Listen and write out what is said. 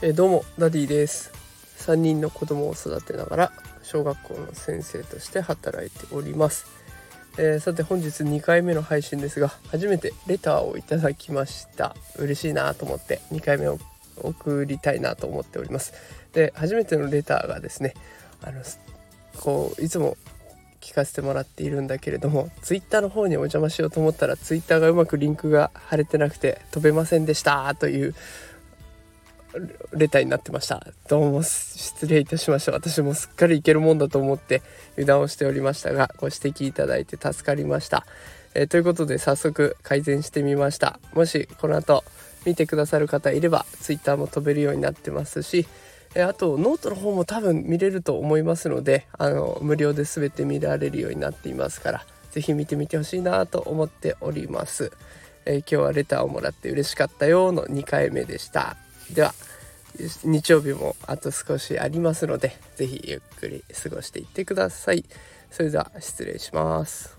えどうもダディです。3人の子供を育てながら小学校の先生として働いております、えー、さて本日2回目の配信ですが初めてレターをいただきました。嬉しいなと思って2回目を送りたいなと思っております。で初めてのレターがですねあのこういつも聞かせてもらっているんだけれども Twitter の方にお邪魔しようと思ったら Twitter がうまくリンクが貼れてなくて飛べませんでしたというレターになってました。どうも失礼いたしました。私もすっかりいけるもんだと思って油断をしておりましたがご指摘いただいて助かりました、えー、ということで早速改善してみました。もしこの後見てくださる方いれば Twitter も飛べるようになってますしえあとノートの方も多分見れると思いますのであの無料で全て見られるようになっていますから是非見てみてほしいなと思っております、えー、今日はレターをもらって嬉しかったよの2回目でした。では日曜日もあと少しありますので是非ゆっくり過ごしていってください。それでは失礼します。